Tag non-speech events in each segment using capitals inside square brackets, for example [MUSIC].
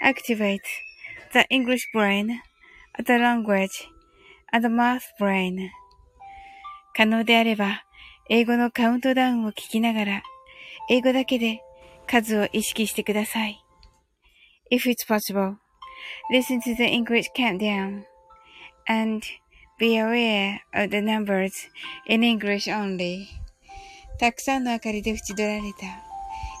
activate the English brain, the language, and the math brain. 可能であれば、英語のカウントダウンを聞きながら、英語だけで数を意識してください。If it's possible, listen to the English countdown and be aware of the numbers in English only. たくさんの明かりで縁取られた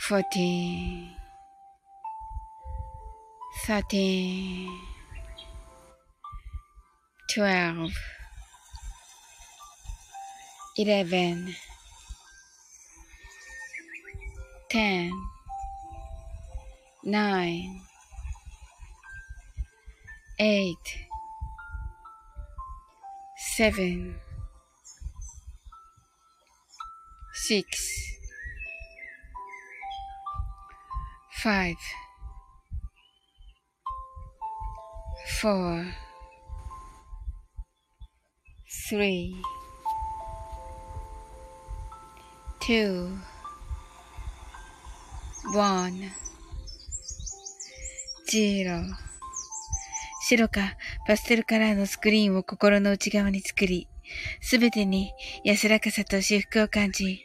fourteen, thirteen, twelve, eleven, ten, nine, eight, seven, six, five, four, three, two, one, zero. 白かパステルカラーのスクリーンを心の内側に作り、すべてに安らかさと至福を感じ、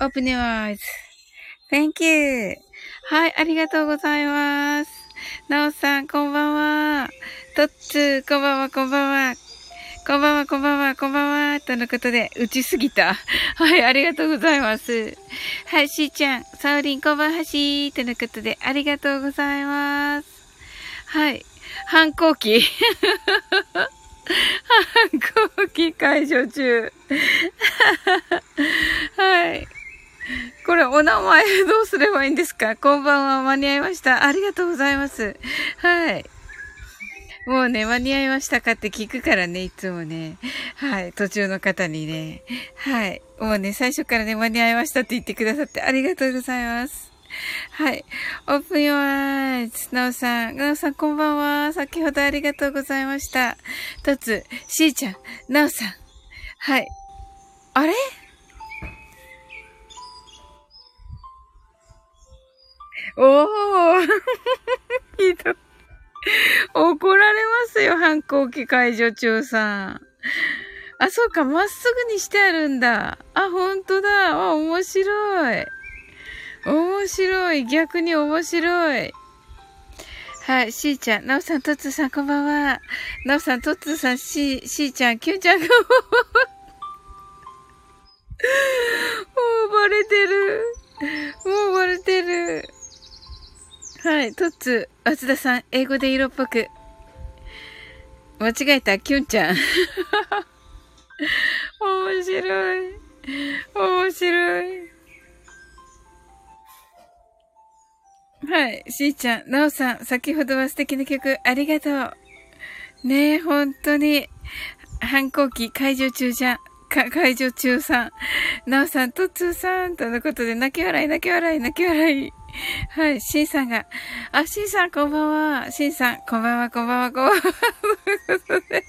Open your eyes. Thank you. はい、ありがとうございます。なおさん、こんばんは。とっつー、こんばんは、こんばんは。こんばんは、こんばんは、こんばんは。とのことで、打ちすぎた。[LAUGHS] はい、ありがとうございます。はい、しーちゃん、サウリン、こんばんはしー。とのことで、ありがとうございます。はい、反抗期。[LAUGHS] 反抗期解除中。[LAUGHS] はい。これお名前どうすればいいんですか？こんばんは間に合いました。ありがとうございます。はい。もうね、間に合いましたかって聞くからね、いつもね。はい。途中の方にね。はい。もうね、最初からね、間に合いましたって言ってくださってありがとうございます。はい。open your eyes. なおさん。なおさん、こんばんは。先ほどありがとうございました。とつ、しーちゃん、なおさん。はい。あれ？おー [LAUGHS] ひどい。怒られますよ、反抗期解除中さん。あ、そうか、まっすぐにしてあるんだ。あ、ほんとだ。あ、面白い。面白い。逆に面白い。はい、しーちゃん、なおさん、とつさん、こんばんは。なおさん、とつさん、しー、しーちゃん、きゅんちゃんが、もうバレはい、とつ、松田さん、英語で色っぽく。間違えた、きゅんちゃん。[LAUGHS] 面白い。面白い。はい。しーちゃん、なおさん、先ほどは素敵な曲、ありがとう。ねえ、本当に、反抗期解除中じゃん。か、解除中さん。なおさん、とっつーさん、とのことで、泣き笑い、泣き笑い、泣き笑い。はい、しんさんが、あ、しんさん、こんばんは。しんさん、こんばんは、こんばんは、こんばんは。ということで。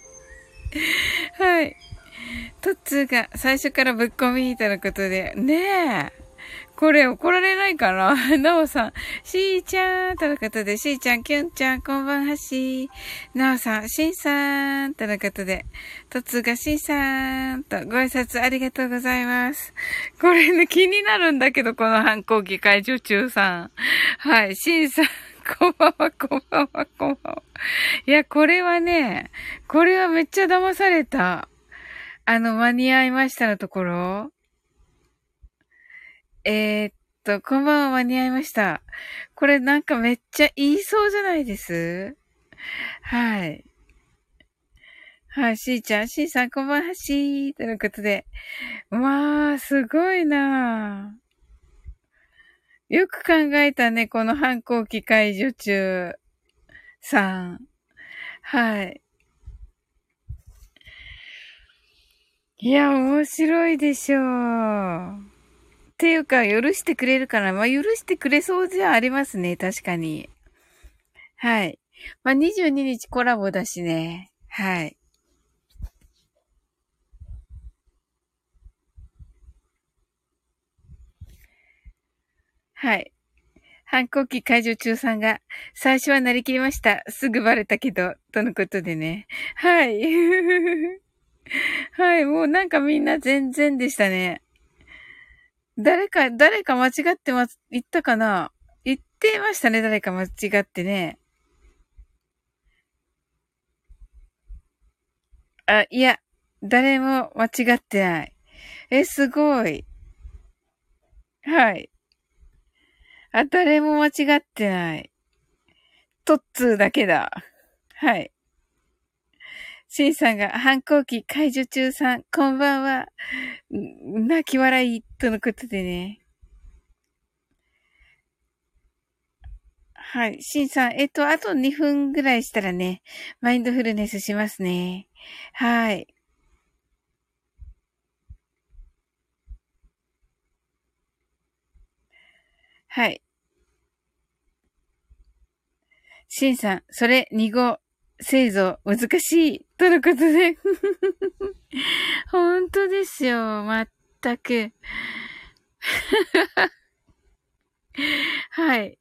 はい。とっつーが最初からぶっ込みとのことで、ねえ。これ怒られないかな？[LAUGHS] なおさん、しーちゃんとのことで、しーちゃん、きゅんちゃん、こんばんはしーなおさん、しんさんとのことで、とつがしんさんとご挨拶ありがとうございます。これね、気になるんだけど、この反抗期解除中さん。はい、しんさん。こんばんは、こんばんは、こんばんは。いや、これはね、これはめっちゃ騙された。あの、間に合いましたのところえー、っと、こんばんは間に合いました。これなんかめっちゃ言いそうじゃないです？はい。はい、しーちゃん、しーさん、こんばんはしー。ということで。わー、すごいなよく考えたね、この反抗期解除中さん。はい。いや、面白いでしょう。っていうか、許してくれるかなまあ、許してくれそうじゃありますね。確かに。はい。まあ、22日コラボだしね。はい。はい。反抗期解除中さんが、最初はなりきりました。すぐバレたけど、とのことでね。はい。[LAUGHS] はい、もうなんかみんな全然でしたね。誰か、誰か間違ってま、言ったかな？言ってましたね、誰か間違ってね。あ、いや、誰も間違ってない。え、すごい。はい。あ、誰も間違ってない。トッツーだけだ。はい。シンさんが反抗期解除中さん、こんばんは。泣き笑い、とのことでね。はい。シンさん、えっと、あと2分ぐらいしたらね、マインドフルネスしますね。はい。はい。シンさん、それ2号製造難しいとのことで [LAUGHS] 本当ですよ。まったく。[LAUGHS] はい。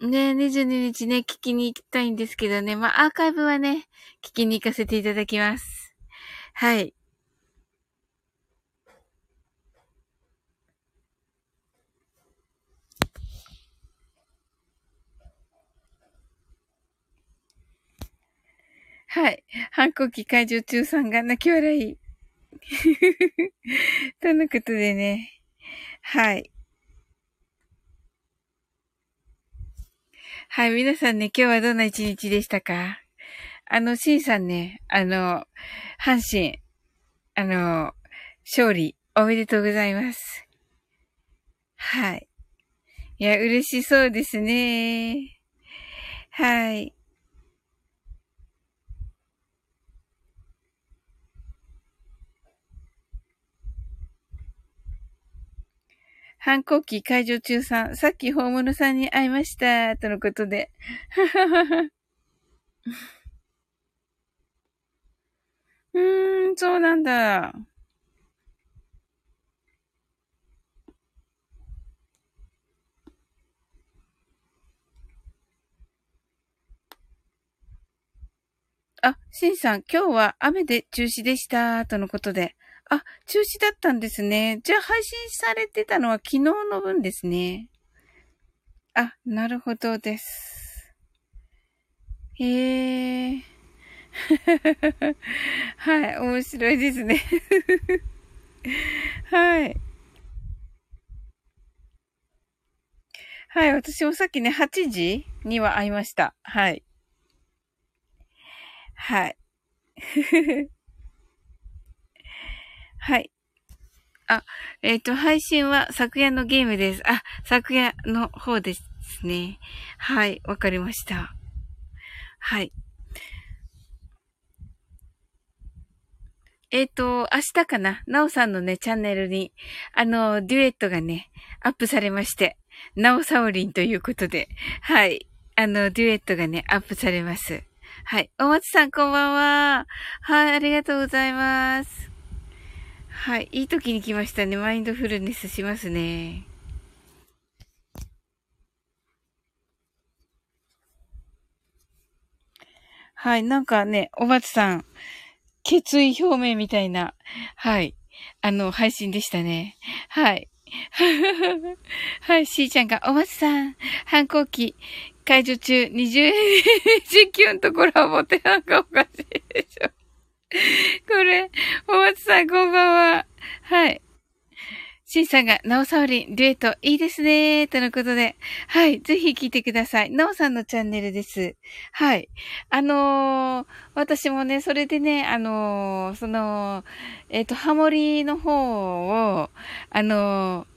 ね22日ね、聞きに行きたいんですけどね。まあ、アーカイブはね、聞きに行かせていただきます。はい。はい。反抗期解除中さんが泣き笑い。[LAUGHS] とのことでね。はい。はい、皆さんね、今日はどんな一日でしたか？あの、シンさんね、あの、阪神、あの、勝利、おめでとうございます。はい。いや、嬉しそうですね。はい。反抗期解除中さん、さっきホームルさんに会いました、とのことで。[LAUGHS] うーん、そうなんだ。あ、しんさん、今日は雨で中止でした、とのことで。あ、中止だったんですね。じゃあ配信されてたのは昨日の分ですね。あ、なるほどです。へえ。[LAUGHS] はい、面白いですね。[LAUGHS] はい。はい、私もさっきね、8時には会いました。はい。はい。はい。あ、えっ、ー、と、配信は昨夜のゲームです。あ、昨夜の方ですね。はい、わかりました。はい。えっ、ー、と、明日かな？なおさんのね、チャンネルに、あの、デュエットがね、アップされまして、なおさおりんということで、はい。あの、デュエットがね、アップされます。はい。お松さん、こんばんは。はい、ありがとうございます。はい。いい時に来ましたね。マインドフルネスしますね。はい。なんかね、お松さん、決意表明みたいな、はい。あの、配信でしたね。はい。[LAUGHS] はい、しーちゃんが、お松さん、反抗期、解除中、20時キュンとコラボってなんかおかしいでしょ。[LAUGHS] これ、お松さんこんばんは。はい。シンさんが、なおさおりん、デュエット、いいですねとのことで。はい。ぜひ聞いてください。なおさんのチャンネルです。はい。あのー、私もね、それでね、あのー、その、えっ、ー、と、ハモリの方を、あの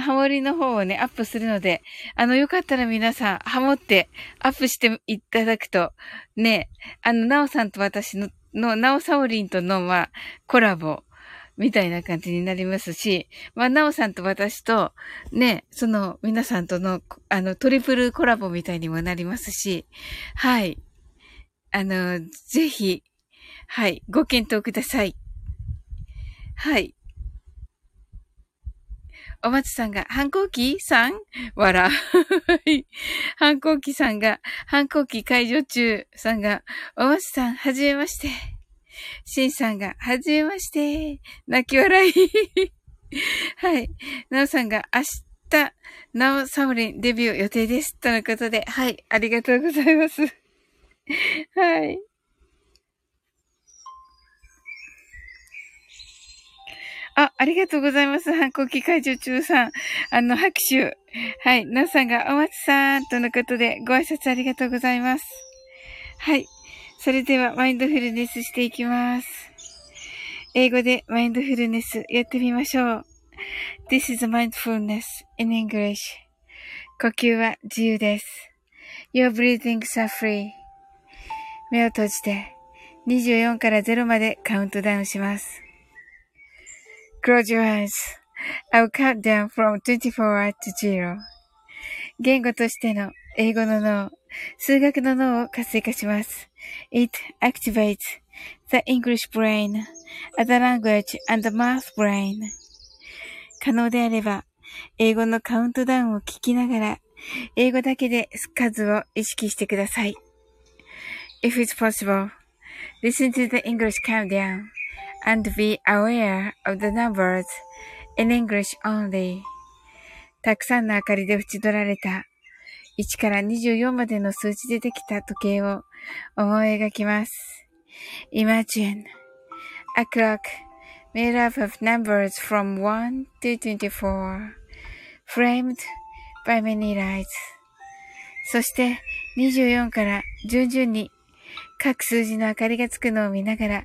ハモリの方をね、アップするので、あの、よかったら皆さん、ハモってアップしていただくと、ね、あの、なおさんと私の、の、なおさおりんとの、まあ、コラボ、みたいな感じになりますし、まあ、なおさんと私と、ね、その、皆さんとの、あの、トリプルコラボみたいにもなりますし、はい。あの、ぜひ、はい、ご検討ください。はい。お松さんが、反抗期さん？わら。[LAUGHS] 反抗期さんが、反抗期解除中さんが、お松さん、はじめまして。しんさんが、はじめまして。泣き笑い。[LAUGHS] はい。なおさんが、明日、なおサムリンデビュー予定です。とのことで、はい。ありがとうございます。[LAUGHS] はい。あ、ありがとうございます。反抗期解除中さん。あの、拍手。はい。なおさんが、お松さん、とのことで、ご挨拶ありがとうございます。はい。それでは、マインドフルネスしていきます。英語でマインドフルネスやってみましょう。This is mindfulness in English. 呼吸は自由です。Your breathings are free. 目を閉じて、24から0までカウントダウンします。Close your eyes. I'll count down from 24 to 0. 言語としての英語の脳、数学の脳を活性化します。It activates the English brain, the language and the math brain. 可能であれば、英語のカウントダウンを聞きながら、英語だけで数を意識してください。If it's possible, listen to the English countdown. And be aware of the numbers in English only. たくさんの明かりで縁取られた1から24までの数字でできた時計を思い描きます。Imagine a clock made up of numbers from 1 to 24 framed by many lights そして24から順々に各数字の明かりがつくのを見ながら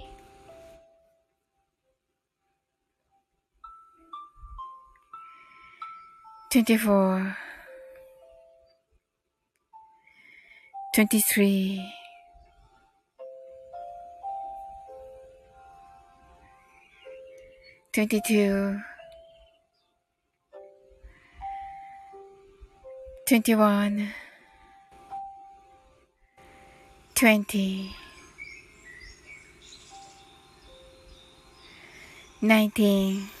24 23 22 21 20 19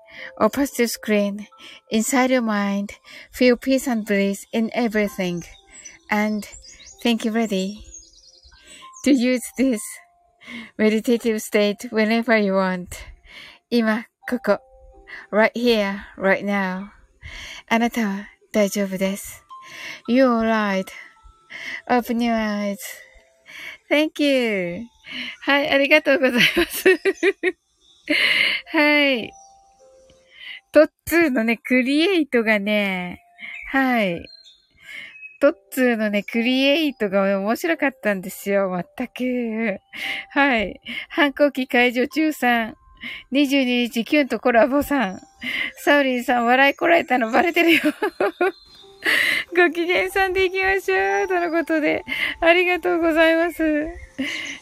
or pastel screen inside your mind. Feel peace and bliss in everything. And think you ready to use this meditative state whenever you want. 今、ここ。right here, right now. あなたは大丈夫です。You're right.Open your eyes. Thank you. はい、ありがとうございます。はい。 [LAUGHS] トッツーのね、クリエイトがね、はい。トッツーのね、クリエイトが面白かったんですよ、まったく。はい。反抗期解除中さん。22日キュンとコラボさん。サウリンさん笑いこらえたのバレてるよ。[LAUGHS] ご機嫌さんで行きましょう。とのことで。ありがとうございます。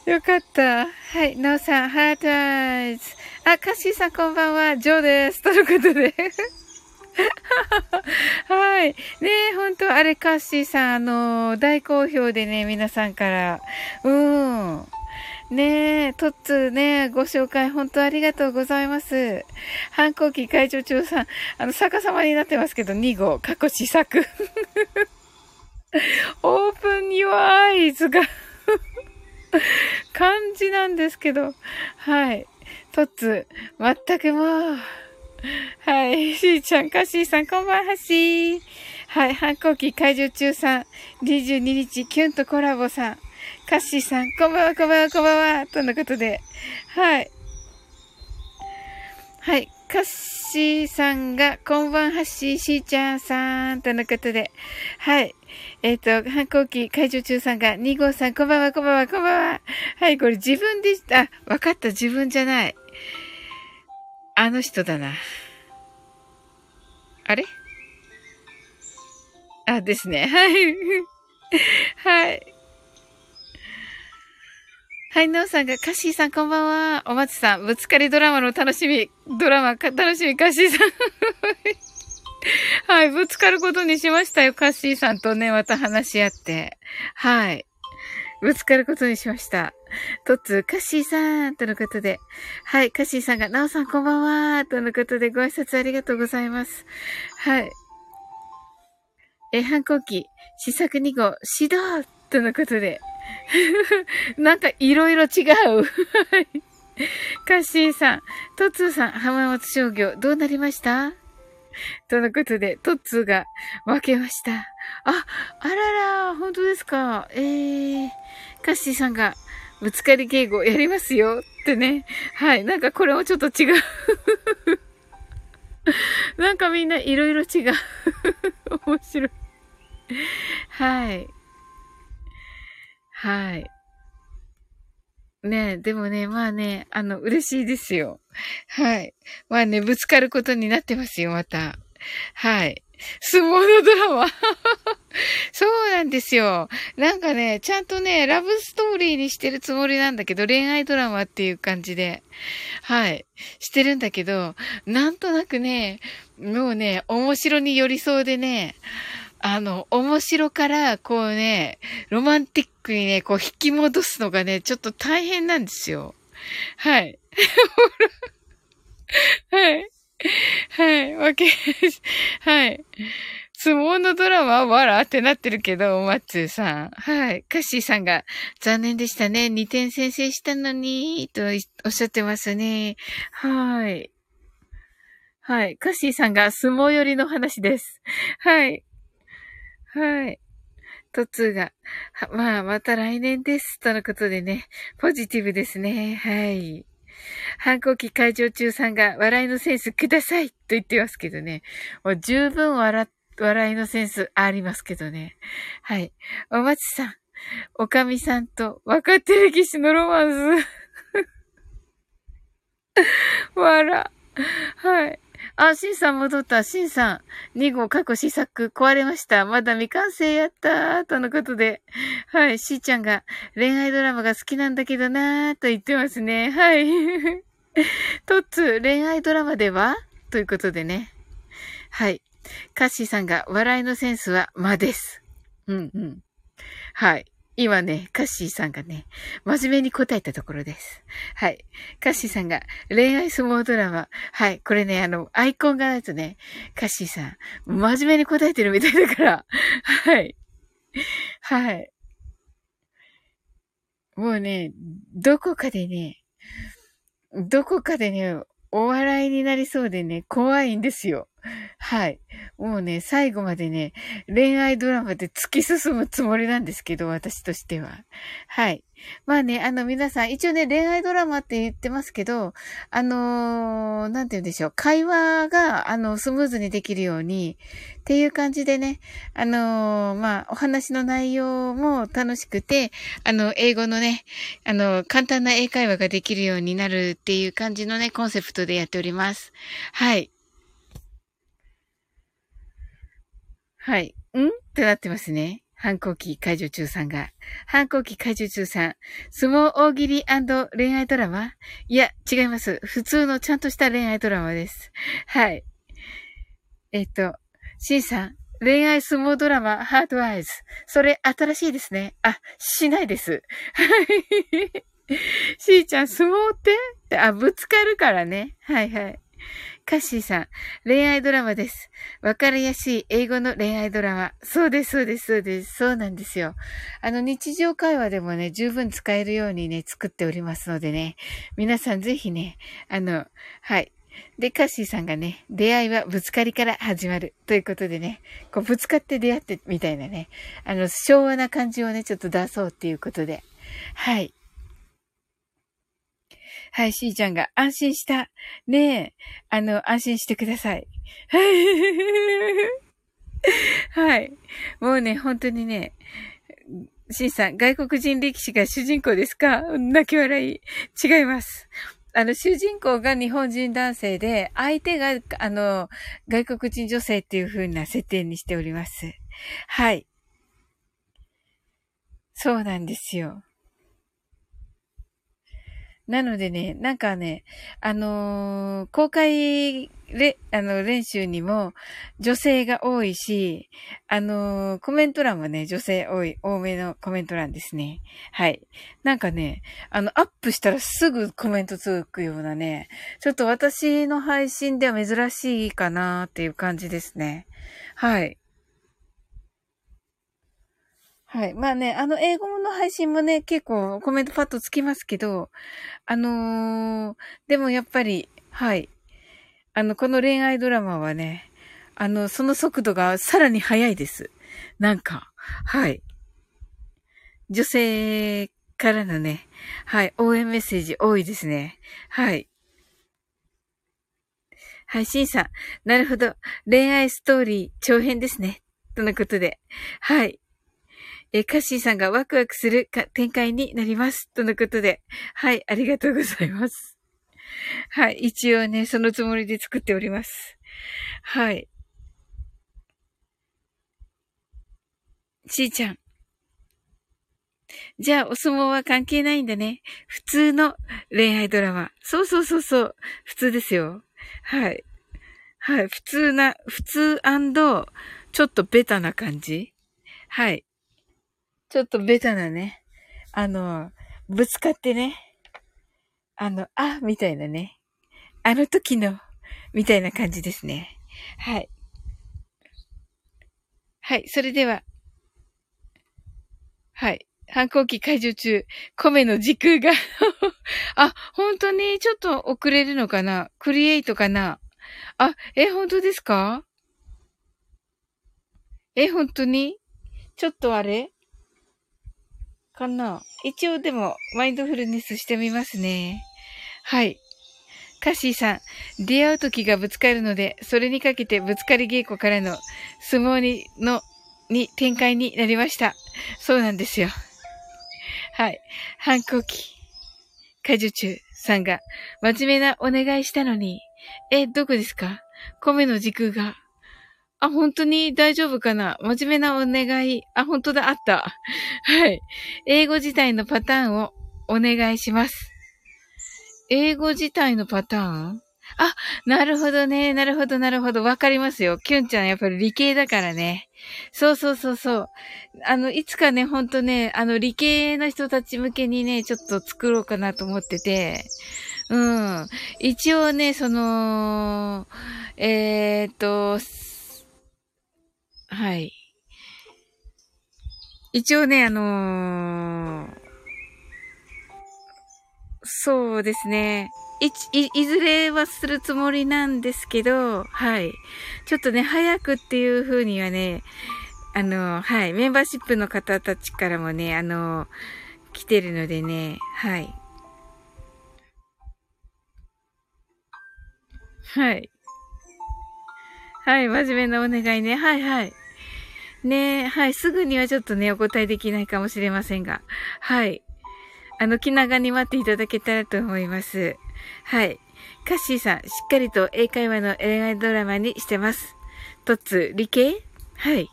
よかった。はい。なおさん、ハートアイズ。あ、カッシーさんこんばんは。ジョーです。とのことで。[LAUGHS] はい。ねえ、ほんと、あれ、カッシーさん、あのー、大好評でね、皆さんから。うん。ねえ、トッツーね、ご紹介本当ありがとうございます。反抗期会長長さん、あの、逆さまになってますけど、2号、過去試作。オープン your eyes が漢字なんですけど、はい。トッツー、全くもう、はい。しーちゃん、カッシーさん、こんばんはしー。はい。反抗期解除中さん、22日、キュンとコラボさん。カッシーさん、こんばんは、こんばんは、こんばんは。とのことで。はい。はい。カッシーさんが、こんばんはっしー、しーちゃんさん。とのことで。はい。えっ、と、反抗期解除中さんが、2号さん、こんばんは、こんばんは、こんばんは。はい、これ自分で、あ、わかった、自分じゃない。あの人だな。あれ？あ、ですね。はい。[LAUGHS] はい。はい、なおさんが、カッシーさんこんばんは。お松さん、ぶつかりドラマの楽しみ、ドラマ、楽しみ、カッシーさん。[LAUGHS] はい、ぶつかることにしましたよ、カッシーさんとね、また話し合って。はい。ぶつかることにしました。とつ、カッシーさん、とのことで。はい、カッシーさんが、なおさんこんばんは、とのことでご挨拶ありがとうございます。はい。え、反抗期、試作2号、指導とのことで。[LAUGHS] なんかいろいろ違う。[LAUGHS] カッシーさん、トッツーさん、浜松商業、どうなりました？とのことで、トッツーが分けました。あ、あらら、本当ですか？えー、カッシーさんが、ぶつかり敬語やりますよってね。はい。なんかこれもちょっと違う。[LAUGHS] なんかみんないろいろ違う。面白い。はい。はい。ねでもね、まあね、あの、嬉しいですよ。はい。まあね、ぶつかることになってますよ、また。はい。相撲のドラマ [LAUGHS] そうなんですよ。なんかね、ちゃんとね、ラブストーリーにしてるつもりなんだけど、恋愛ドラマっていう感じで、はい、してるんだけど、なんとなくね、もうね、面白に寄りそうでね、あの、面白から、こうね、ロマンティックにね、こう引き戻すのがね、ちょっと大変なんですよ。はい。[LAUGHS] はい。はい。わけです。はい。相撲のドラマはわらってなってるけど、マッツーさん。はい。カッシーさんが、残念でしたね。2点先制したのに、とおっしゃってますね。はい。はい。カッシーさんが相撲寄りの話です。はい。はい。トツが、まあ、また来年です。とのことでね、ポジティブですね。はい。反抗期会場中さんが笑いのセンスくださいと言ってますけどね。もう十分笑、笑いのセンスありますけどね。はい。お松さん、おかみさんと若手歴史のロマンス。笑。はい。あ、シンさん戻った。シンさん。2号過去試作壊れました。まだ未完成やったーとのことで。はい。しーちゃんが恋愛ドラマが好きなんだけどなーと言ってますね。はい。トッツ、恋愛ドラマでは？ということでね。はい。カッシーさんが笑いのセンスは間です。うんうん。はい。今ね、カッシーさんがね、真面目に答えたところです。はい。カッシーさんが恋愛相撲ドラマ。はい。これね、あの、アイコンがないとね、カッシーさん、真面目に答えてるみたいだから。はい。はい。もうね、どこかでね、どこかでね、お笑いになりそうでね、怖いんですよ。はい。もうね、最後までね、恋愛ドラマで突き進むつもりなんですけど、私としては。はい。まあね、あの皆さん、一応ね、恋愛ドラマって言ってますけど、あのー、なんて言うんでしょう、会話が、あの、スムーズにできるように、っていう感じでね、あのー、まあ、お話の内容も楽しくて、あの、英語のね、あの、簡単な英会話ができるようになるっていう感じのね、コンセプトでやっております。はい。はい。ん？ってなってますね。反抗期解除中さんが。反抗期解除中さん。相撲大喜利恋愛ドラマ？いや、違います。普通のちゃんとした恋愛ドラマです。はい。えっと、シンさん。恋愛相撲ドラマ、ハードアイズ。それ、新しいですね。あ、しないです。はい。しーちゃん、相撲って？あ、ぶつかるからね。はいはい。カッシーさん、恋愛ドラマです。わかりやすい英語の恋愛ドラマ。そうです、そうです、そうです。そうなんですよ。あの、日常会話でもね、十分使えるようにね、作っておりますのでね。皆さんぜひね、あの、はい。で、カッシーさんがね、出会いはぶつかりから始まる。ということでね、こう、ぶつかって出会ってみたいなね、あの、昭和な感じをね、ちょっと出そうっていうことで。はい。はい、しーちゃんが安心した。ねえ、あの、安心してください。[LAUGHS] はい。もうね、本当にね、しんさん、外国人力士が主人公ですか？泣き笑い。違います。あの、主人公が日本人男性で、相手が、あの、外国人女性っていう風な設定にしております。はい。そうなんですよ。なのでね、なんかね、あのー、公開れ、あの、練習にも女性が多いし、あのー、コメント欄もね、女性多い、多めのコメント欄ですね。はい。なんかね、あの、アップしたらすぐコメントつくようなね、ちょっと私の配信では珍しいかなっていう感じですね。はい。はい。まあね、あの、英語の配信もね、結構コメントパッとつきますけど、あのー、でもやっぱり、はい。あの、この恋愛ドラマはね、あの、その速度がさらに速いです。なんか、はい。女性からのね、はい、応援メッセージ多いですね。はい。はい、シンさん。なるほど。恋愛ストーリー長編ですね。とのことで。はい。えー、カッシーさんがワクワクするか展開になります。とのことで。はい、ありがとうございます。はい、一応ね、そのつもりで作っております。はい。ちーちゃん。じゃあ、お相撲は関係ないんだね。普通の恋愛ドラマ。そうそうそうそう。普通ですよ。はい。はい。普通な、普通ちょっとベタな感じはい。ちょっとベタなね。あの、ぶつかってね。あの、あ、みたいなね。あの時の、みたいな感じですね。はい。はい。それでは。はい。反抗期解除中、米の時空があ、本当にちょっと遅れるのかな？クリエイトかな？あ、え、本当ですか？え、本当に？ちょっとあれ？かな一応でも、マインドフルネスしてみますね。はい。カッシーさん、出会う時がぶつかるので、それにかけてぶつかり稽古からの相撲に、の、に展開になりました。そうなんですよ。はい。反抗期。解除中さんが真面目なお願いしたのに、え、どこですか？米の時空が。あ、本当に？大丈夫かな？真面目なお願い。あ、本当だ、あった。[LAUGHS] はい。英語自体のパターンをお願いします。英語自体のパターン？あ、なるほどね。なるほど、なるほど。わかりますよ。キュンちゃんやっぱり理系だからね。そうそうそうそう。あの、いつかね、ほんとね、あの、理系の人たち向けにね、ちょっと作ろうかなと思ってて。うん。一応ね、その、えー、っと、はい。一応ね、あのー、そうですね。い、い、いずれはするつもりなんですけど、はい。ちょっとね、早くっていう風にはね、あの、はい。メンバーシップの方たちからもね、あの、来てるのでね、はい。はい。はい、真面目なお願いね。はいはい。ねえはい、すぐにはちょっとね、お答えできないかもしれませんが。はい。あの、気長に待っていただけたらと思います。はい。カッシーさん、しっかりと英会話の恋愛ドラマにしてます。トッツ、理系？はい。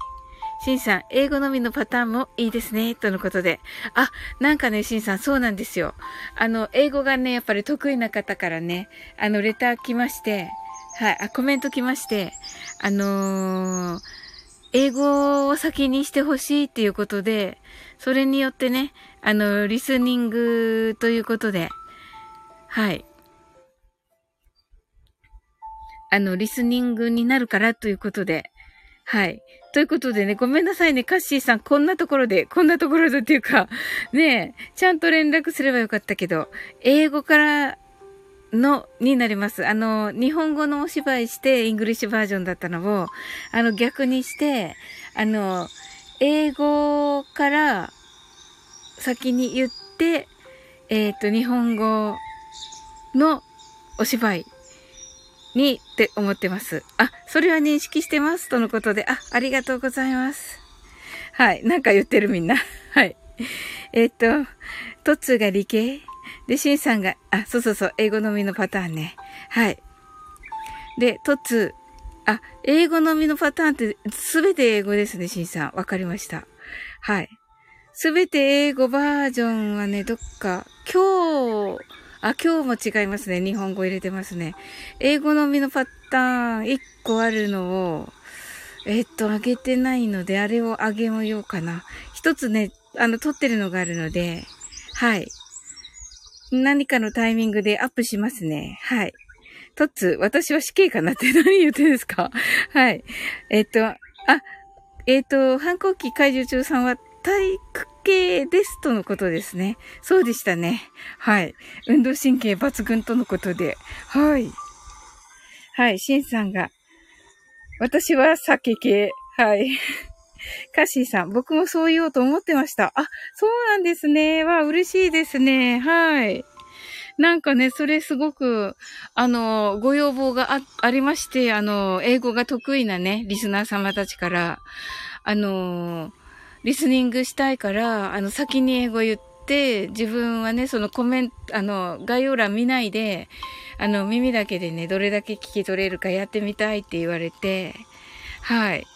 シンさん、英語のみのパターンもいいですね。とのことで。あ、なんかね、シンさん、そうなんですよ。あの、英語がね、やっぱり得意な方からね、あの、レター来まして、はい、あ、コメント来まして、あのー、英語を先にしてほしいっていうことで、それによってね、あの、リスニングということで、はい。あの、リスニングになるからということで、はい。ということでね、ごめんなさいね、カッシーさん、こんなところで、こんなところでっていうか、ね、ちゃんと連絡すればよかったけど、英語からの、になります。あの、日本語のお芝居して、イングリッシュバージョンだったのを、あの、逆にして、あの、英語から先に言って、えっ、ー、と、日本語のお芝居にって思ってます。あ、それは認識してます。とのことで、あ、ありがとうございます。はい。なんか言ってるみんな。[LAUGHS] はい。えっ、ー、と、トッツーが理系で、シンさんが、あ、そうそうそう、英語のみのパターンね。はい。で、トツ、あ、英語のみのパターンってすべて英語ですね、シンさん。わかりました。はい。すべて英語バージョンはね、どっか、今日、あ、今日も違いますね。日本語入れてますね。英語のみのパターン1個あるのを、えっと、あげてないので、あれをあげようかな。一つね、あの、撮ってるのがあるので、はい。何かのタイミングでアップしますね。はい。トッツ、私は死刑かなって何言ってんですか？はい。えっと、あ、えっと、反抗期解除中さんは体育系ですとのことですね。そうでしたね。はい。運動神経抜群とのことで。はい。はい。シンさんが。私は酒系。はい。カッシーさん、僕もそう言おうと思ってました。あ、そうなんですね。わ、嬉しいですね。はい。なんかね、それすごく、あの、ご要望があ、ありまして、あの、英語が得意なね、リスナー様たちから、あの、リスニングしたいから、あの、先に英語言って、自分はね、そのコメント、あの、概要欄見ないで、あの、耳だけでね、どれだけ聞き取れるかやってみたいって言われて、はい。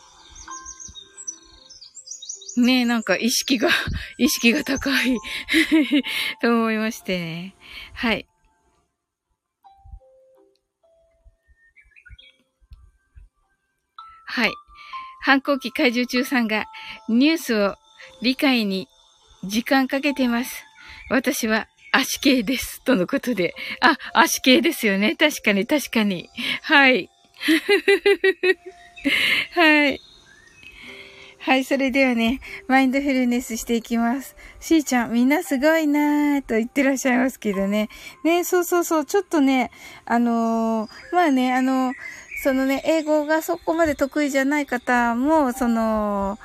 ねえ、なんか意識が、[LAUGHS] 意識が高い [LAUGHS] と思いましてね。はい。はい。反抗期怪獣中さんがニュースを理解に時間かけてます。私は足系です。とのことで。あ、足系ですよね。確かに、確かに。はい。[LAUGHS] はい。はい、それではね、マインドフルネスしていきます。しーちゃん、みんなすごいなーと言ってらっしゃいますけどね。ね、そうそうそう、ちょっとね、あのー、まあね、あのー、そのね、英語がそこまで得意じゃない方も、その、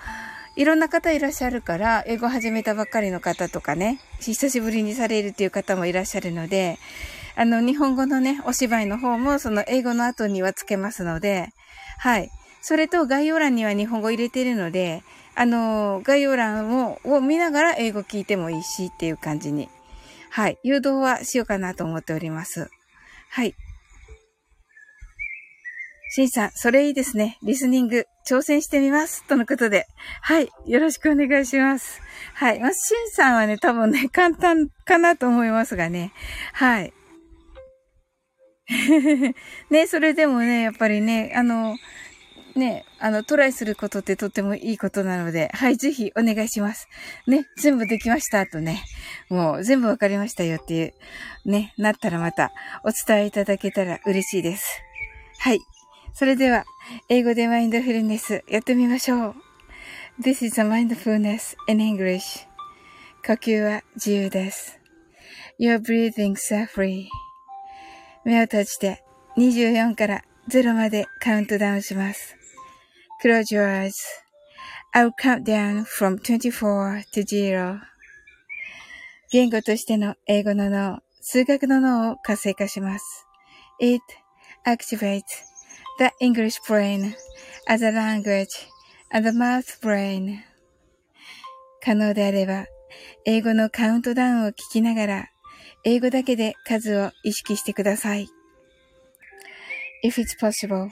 いろんな方いらっしゃるから、英語始めたばっかりの方とかね、久しぶりにされるっていう方もいらっしゃるので、あの、日本語のね、お芝居の方も、その英語の後にはつけますので、はい。それと概要欄には日本語入れてるので、あの、概要欄をを見ながら英語聞いてもいいしっていう感じに。はい。誘導はしようかなと思っております。はい。シンさん、それいいですね。リスニング、挑戦してみます。とのことで。はい。よろしくお願いします。はい。まあ、シンさんはね、多分ね、簡単かなと思いますがね。はい。[LAUGHS] ね、それでもね、やっぱりね、あの、ね、あの、トライすることってとってもいいことなので、はい、ぜひお願いします。ね、全部できましたとね、もう全部わかりましたよっていう、ね、なったらまたお伝えいただけたら嬉しいです。はい。それでは、英語でマインドフルネスやってみましょう。This is a mindfulness in English. 呼吸は自由です。Your breathing s are free. 目を閉じて24から0までカウントダウンします。Close your eyes. I'll count down from 24 to 0. 言語としての英語の脳、数学の脳を活性化します。It activates the English brain as a language and the math brain. 可能であれば、英語のカウントダウンを聞きながら、英語だけで数を意識してください。If it's possible,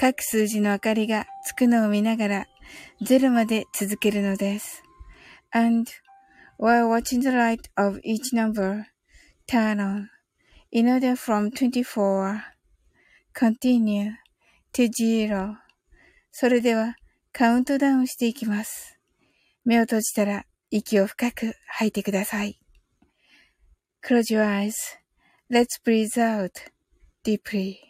各数字の明かりがつくのを見ながら0まで続けるのです。And while watching the light of each number turn on in order from 24 continue to zero それではカウントダウンしていきます。目を閉じたら息を深く吐いてください。Close your eyes.Let's breathe out. deeply.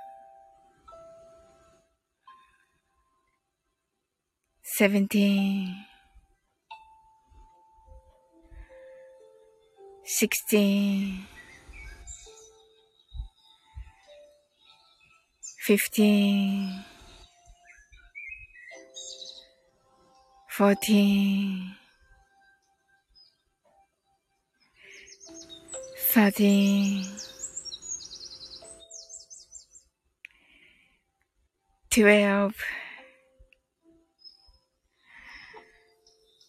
seventeen, sixteen, fifteen, fourteen, thirteen, twelve,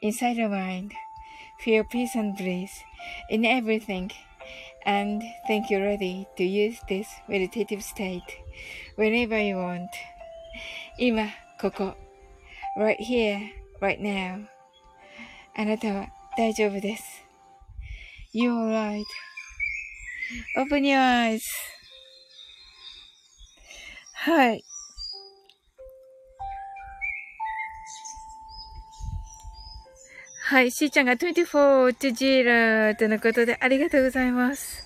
inside your mind. Feel peace and bliss in everything and think you're ready to use this meditative state whenever you want. 今、ここ。right here, right now. あなたは大丈夫です。You're right.Open your eyes. はい。 はい。しーちゃんが24 to zero とのことでありがとうございます。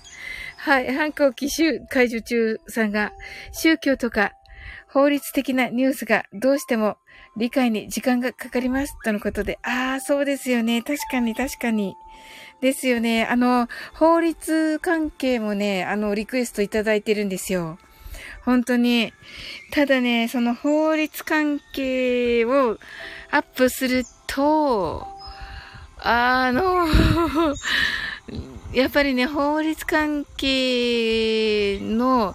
はい。反抗期集解除中さんが宗教とか法律的なニュースがどうしても理解に時間がかかります。とのことで。ああ、そうですよね。確かに確かに。ですよね。あの、法律関係もね、あの、リクエストいただいてるんですよ。本当に。ただね、その法律関係をアップすると、あの、[LAUGHS] やっぱりね、法律関係の、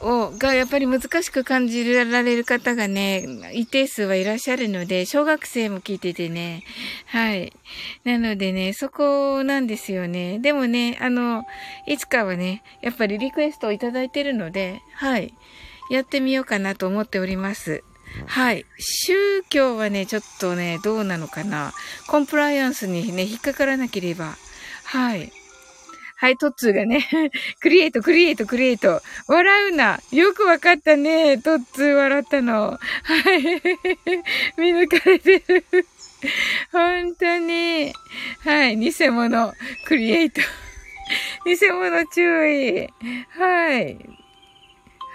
を、がやっぱり難しく感じられる方がね、一定数はいらっしゃるので、小学生も聞いててね。はい。なのでね、そこなんですよね。でもね、あの、いつかはね、やっぱりリクエストをいただいてるので、はい。やってみようかなと思っております。はい。宗教はね、ちょっとね、どうなのかな。コンプライアンスにね、引っかからなければ。はい。はい、トッツーがね、[LAUGHS] クリエイト、クリエイト、クリエイト。笑うな。よくわかったね。トッツー笑ったの。はい。[LAUGHS] 見抜かれてる。本当に。はい、偽物、クリエイト。偽物注意。はい。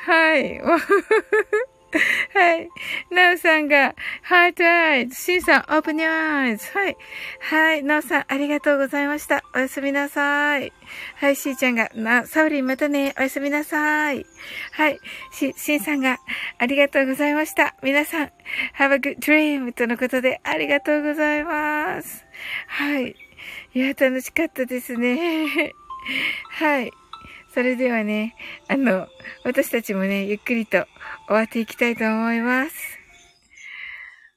はい。[LAUGHS] [LAUGHS] はい。なおさんが、ハートアイズ。シンさん、オープニューアイズ。はい。はい。なおさん、ありがとうございました。おやすみなさい。はい。しーちゃんが、な、サウリンまたね。おやすみなさい。はい。し、しんさんが、ありがとうございました。皆さん、have a good dream とのことで、ありがとうございます。はい。いや、楽しかったですね。[LAUGHS] はい。それではね、あの、私たちもね、ゆっくりと終わっていきたいと思います。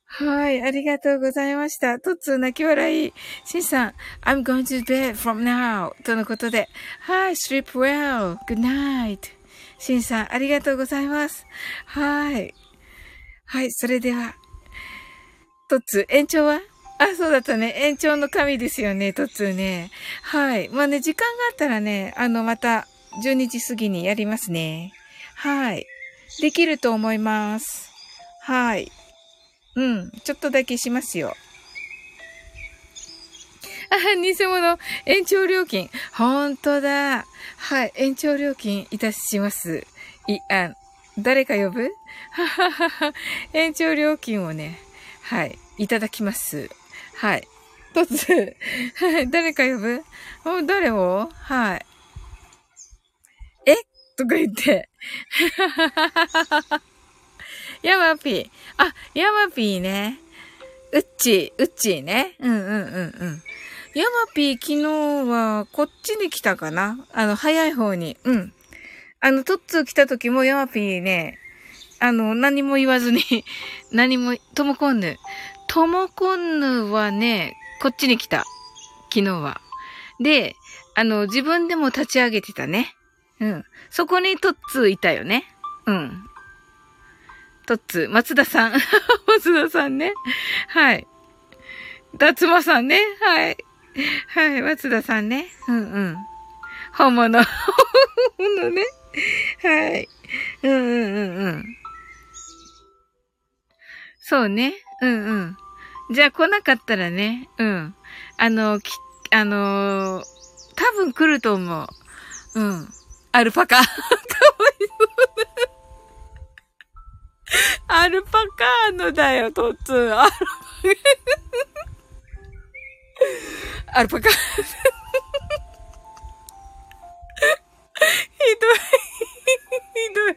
はい、ありがとうございました。トッツー泣き笑い。シンさん、I'm going to bed from now とのことで。はい、sleep well. Good night. シンさん、ありがとうございます。はい。はい、それでは、トッツー、延長は？あ、そうだったね。延長の神ですよね、トッツーね。はい。まあね、時間があったらね、あの、また、12時過ぎにやりますね。はい。できると思います。はい。うん。ちょっとだけしますよ。あ、偽物、延長料金。ほんとだ。はい。延長料金いたします。い、あ、誰か呼ぶ？はははは。延長料金をね、はい。いただきます。はい。とつ、はい。誰か呼ぶ？お、誰を？はい。とか言って。[LAUGHS] ヤマピー。あ、ヤマピーね。うっちー、うっちーね。うんうんうんうん。ヤマピー昨日はこっちに来たかな？あの、早い方に。うん。あの、トッツー来た時もヤマピーね、あの、何も言わずに [LAUGHS] 何も、トモコンヌ。トモコンヌはね、こっちに来た。昨日は。で、あの、自分でも立ち上げてたね。うん。そこにトッツーいたよね。うん。トッツー、松田さん。[LAUGHS] 松田さんね。はい。脱馬さんね。はい。はい、松田さんね。うんうん。本物。[LAUGHS] 本物ね。はい。うんうんうんうん。そうね。うんうん。じゃあ来なかったらね。うん。あの、き、あのー、多分来ると思う。うん。アルパカ。かわいそうだ。アルパカーノだよ、トッツー。アルパカ。アルパカ。ひどい。ひどい。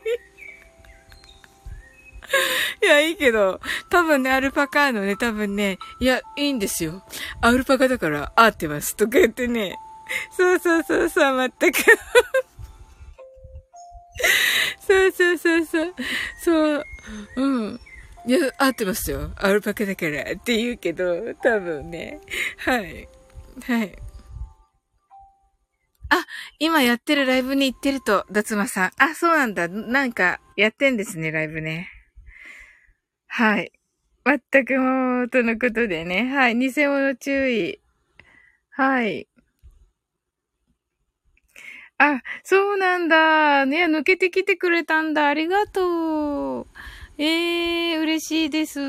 いや、いいけど、多分ね、アルパカーのね、多分ね、いや、いいんですよ。アルパカだから合ってます。とか言ってね。そうそうそうそう、まったく。そうそうそうそう。そう。うん。いや、合ってますよ。アルパカだからって言うけど、多分ね。はい。はい。あ、今やってるライブに行ってると、脱馬さん。あ、そうなんだ。なんか、やってんですね、ライブね。はい。全くもう、とのことでね。はい。偽物注意。はい。あ、そうなんだ。ね、抜けてきてくれたんだ。ありがとう。ええー、嬉しいです。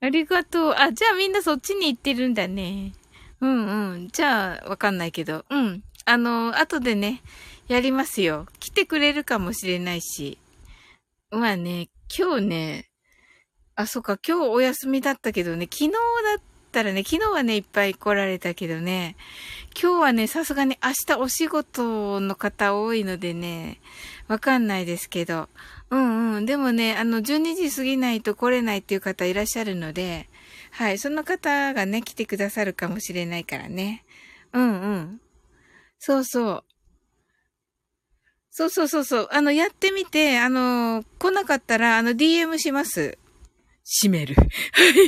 ありがとう。あ、じゃあみんなそっちに行ってるんだね。うんうん。じゃあ、わかんないけど。うん。あの、後でね、やりますよ。来てくれるかもしれないし。まあね、今日ね、あ、そっか、今日お休みだったけどね、昨日だったったらね、昨日はね、いっぱい来られたけどね、今日はね、さすがに明日お仕事の方多いのでね、わかんないですけど、うんうん。でもね、あの、12時過ぎないと来れないっていう方いらっしゃるので、はい、その方がね、来てくださるかもしれないからね。うんうん。そうそう。そうそうそうそう。あの、やってみて、あの、来なかったら、あの、DM します。閉める。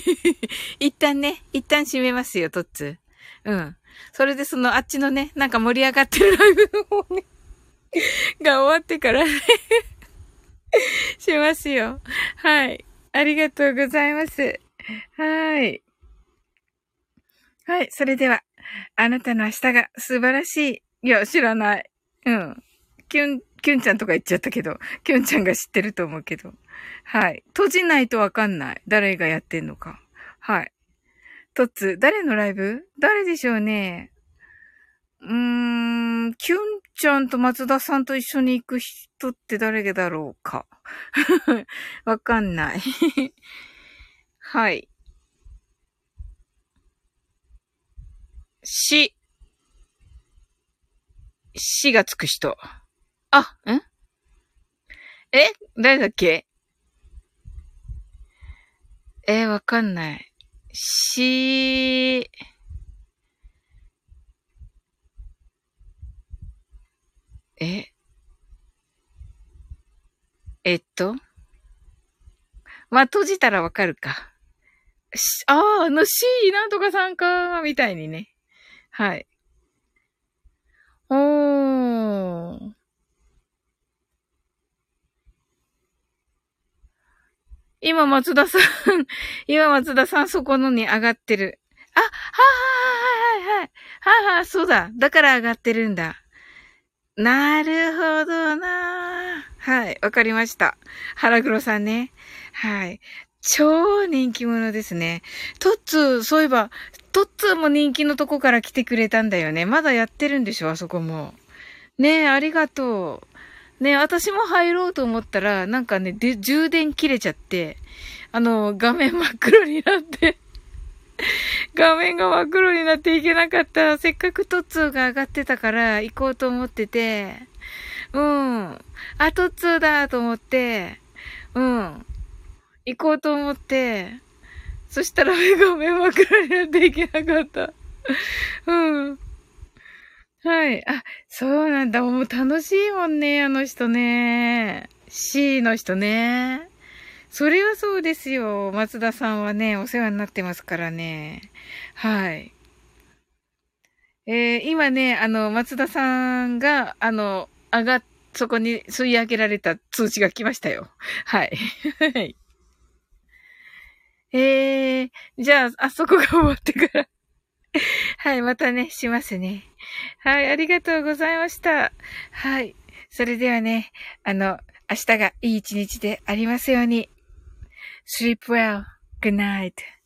[LAUGHS] 一旦ね、一旦閉めますよ、トッツ。うん。それでその、あっちのね、なんか盛り上がってるライブの方ね、[LAUGHS] が終わってからねしますよ。はい。ありがとうございます。はい。はい。それでは、あなたの明日が素晴らしい。いや、知らない。うん。キュン、キュンちゃんとか言っちゃったけど、キュンちゃんが知ってると思うけど。はい。閉じないとわかんない。誰がやってんのか。はい。トッツ、誰のライブ？誰でしょうね。うーん、キュンちゃんと松田さんと一緒に行く人って誰だろうか。[LAUGHS] わかんない。[LAUGHS] はい。し、しがつく人。あ、ん？え？誰だっけ？えー、わかんない。し、え？えっと？まあ、閉じたらわかるか。し、ああ、あの C なんとかさんか、みたいにね。はい。おー。今松田さん [LAUGHS] 今松田さんそこのに上がってる。あ、はあはははいはいはい。ははそうだ。だから上がってるんだ。なるほどなはい、わかりました。腹黒さんね。はい。超人気者ですね。トッツー、そういえば、トッツーも人気のとこから来てくれたんだよね。まだやってるんでしょあそこも。ねえ、ありがとう。ね、私も入ろうと思ったら、なんかね、で、充電切れちゃって、あの、画面真っ黒になって [LAUGHS] 画面が真っ黒になっていけなかった。せっかくトッツーが上がってたから行こうと思ってて、うん。あ、トッツーだと思って、うん。行こうと思って、そしたら画面真っ黒になっていけなかった。うん。はい。あ、そうなんだ。もう楽しいもんね、あの人ね。C の人ね。それはそうですよ。松田さんはね、お世話になってますからね。はい。えー、今ね、あの、松田さんが、あの、上がっ、そこに吸い上げられた通知が来ましたよ。はい。はい。えー、じゃあ、あそこが終わってから [LAUGHS] はい、またね、しますね。はい、ありがとうございました。はい。それではね、あの、明日がいい一日でありますように。sleep well. Good night.